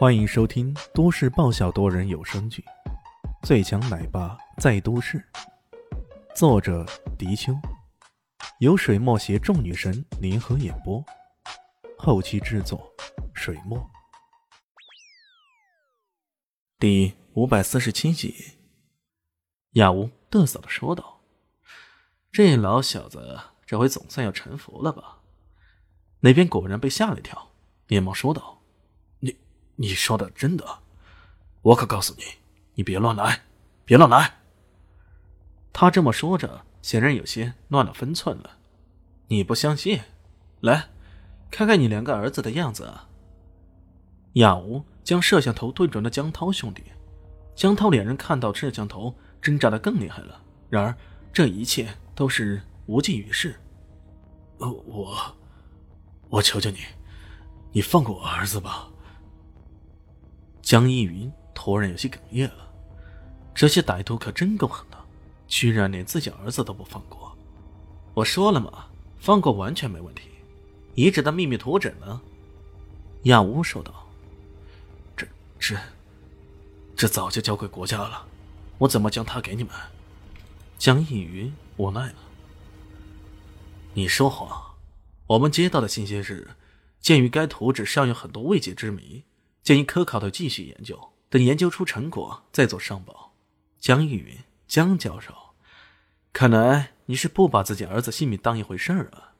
欢迎收听都市爆笑多人有声剧《最强奶爸在都市》，作者：迪秋，由水墨携众女神联合演播，后期制作：水墨。第五百四十七集，亚乌嘚瑟的说道：“这老小子这回总算要臣服了吧？”那边果然被吓了一跳，连忙说道：“你说的真的？我可告诉你，你别乱来，别乱来。”他这么说着，显然有些乱了分寸了。你不相信？来，看看你两个儿子的样子啊！亚吴将摄像头对准了江涛兄弟，江涛两人看到摄像头，挣扎的更厉害了。然而这一切都是无济于事。呃，我。我求求你，你放过我儿子吧。江一云突然有些哽咽了，这些歹徒可真够狠的，居然连自己儿子都不放过。我说了嘛，放过完全没问题。遗址的秘密图纸呢？亚乌说道。这、这、这早就交给国家了，我怎么将它给你们？江依云无奈了。你说谎。我们接到的信息是，鉴于该图纸尚有很多未解之谜，建议科考队继续研究，等研究出成果再做上报。江玉云，江教授，看来你是不把自己儿子性命当一回事儿啊！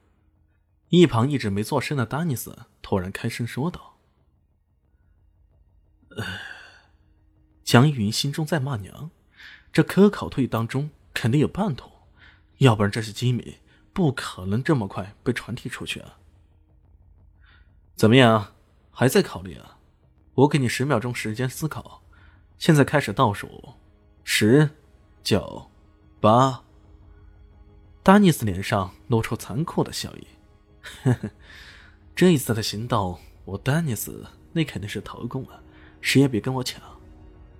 一旁一直没做声的丹尼斯突然开声说道：“江玉云心中在骂娘，这科考队当中肯定有叛徒，要不然这些机密。”不可能这么快被传递出去啊！怎么样，还在考虑啊？我给你十秒钟时间思考，现在开始倒数，十、九、八。丹尼斯脸上露出残酷的笑意，呵呵，这一次的行动，我丹尼斯那肯定是头功啊！谁也别跟我抢！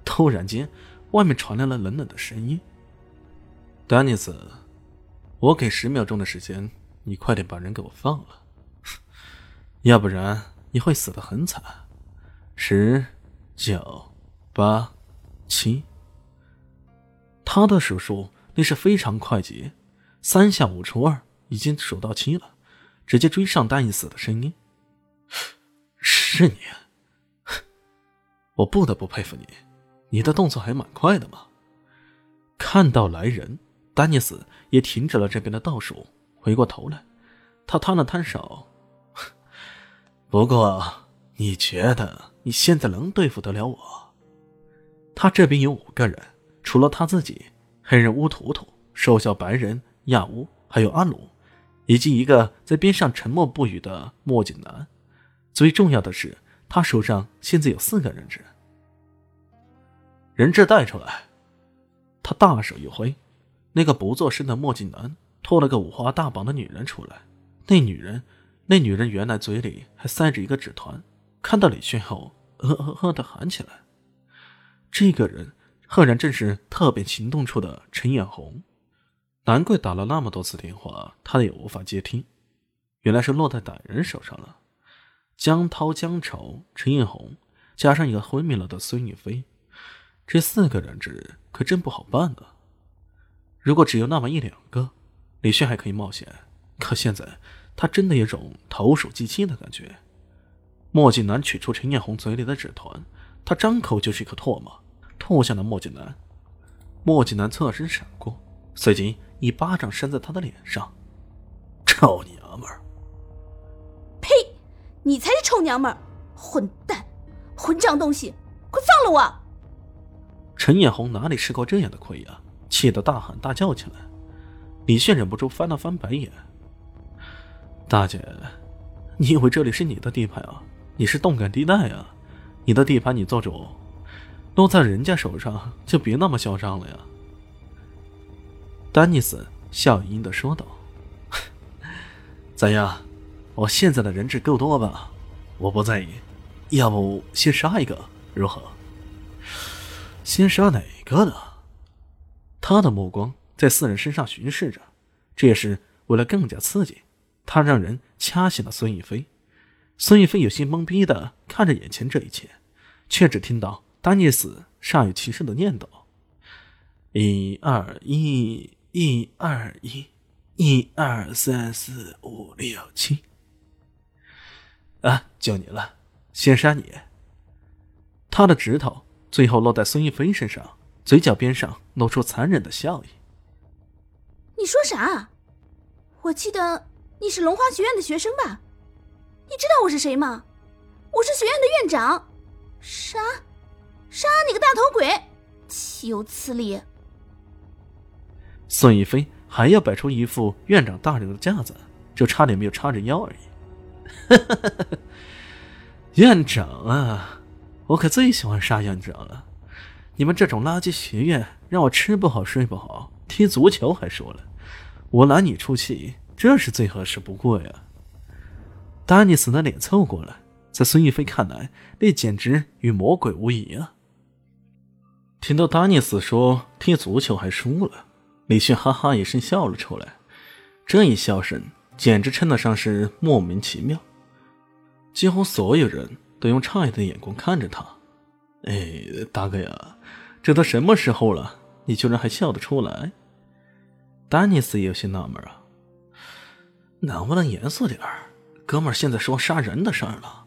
突然间，外面传来了冷冷的声音：“丹尼斯。”我给十秒钟的时间，你快点把人给我放了，要不然你会死的很惨。十、九、八、七。他的数数那是非常快捷，三下五除二，已经数到七了，直接追上丹尼斯的声音。是你，我不得不佩服你，你的动作还蛮快的嘛。看到来人。丹尼斯也停止了这边的倒数，回过头来，他摊了摊手。不过，你觉得你现在能对付得了我？他这边有五个人，除了他自己，黑人乌图图、瘦小白人亚乌，还有阿鲁，以及一个在边上沉默不语的墨镜男。最重要的是，他手上现在有四个人质。人质带出来！他大手一挥。那个不做声的墨镜男拖了个五花大绑的女人出来，那女人，那女人原来嘴里还塞着一个纸团，看到李迅后，呃呃呃的喊起来。这个人赫然正是特别行动处的陈眼红，难怪打了那么多次电话，他也无法接听，原来是落在歹人手上了。江涛、江潮、陈眼红，加上一个昏迷了的孙女飞，这四个人质可真不好办呢。如果只有那么一两个，李炫还可以冒险。可现在，他真的有种投鼠忌器的感觉。墨镜男取出陈艳红嘴里的纸团，他张口就是一口唾沫，吐向了墨镜男。墨镜男侧身闪过，随即一巴掌扇在他的脸上：“臭娘们儿！”“呸！你才是臭娘们儿！混蛋，混账东西，快放了我！”陈艳红哪里吃过这样的亏呀？气得大喊大叫起来，李炫忍不住翻了翻白眼：“大姐，你以为这里是你的地盘啊？你是动感地带啊！你的地盘你做主，落在人家手上就别那么嚣张了呀！”丹尼斯笑盈盈的说道：“ 怎样？我现在的人质够多吧？我不在意，要不先杀一个如何？先杀哪个呢？”他的目光在四人身上巡视着，这也是为了更加刺激。他让人掐醒了孙逸飞。孙逸飞有些懵逼的看着眼前这一切，却只听到丹尼斯煞有其事的念叨：“一二一，一二一，一二三四五六七。”啊，就你了，先杀你！他的指头最后落在孙一飞身上，嘴角边上露出残忍的笑意。你说啥？我记得你是龙华学院的学生吧？你知道我是谁吗？我是学院的院长。杀，杀你个大头鬼！岂有此理！孙一飞还要摆出一副院长大人的架子，就差点没有叉着腰而已。院长啊，我可最喜欢杀院长了。你们这种垃圾学院，让我吃不好睡不好，踢足球还说了。我拿你出气，这是最合适不过呀。丹尼斯的脸凑过来，在孙逸飞看来，那简直与魔鬼无异啊。听到丹尼斯说踢足球还输了，李迅哈哈一声笑了出来。这一笑声简直称得上是莫名其妙，几乎所有人都用诧异的眼光看着他。哎，大哥呀，这都什么时候了，你居然还笑得出来？丹尼斯也有些纳闷啊，能不能严肃点儿？哥们儿现在说杀人的事儿了。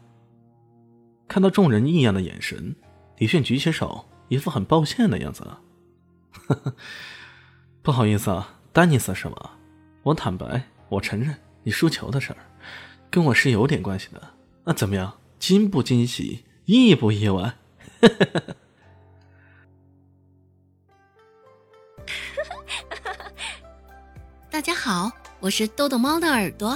看到众人异样的眼神，李炫举起手，一副很抱歉的样子。不好意思啊，丹尼斯是吗？我坦白，我承认你输球的事儿，跟我是有点关系的。那怎么样？惊不惊喜？意不意外？大家好，我是豆豆猫的耳朵。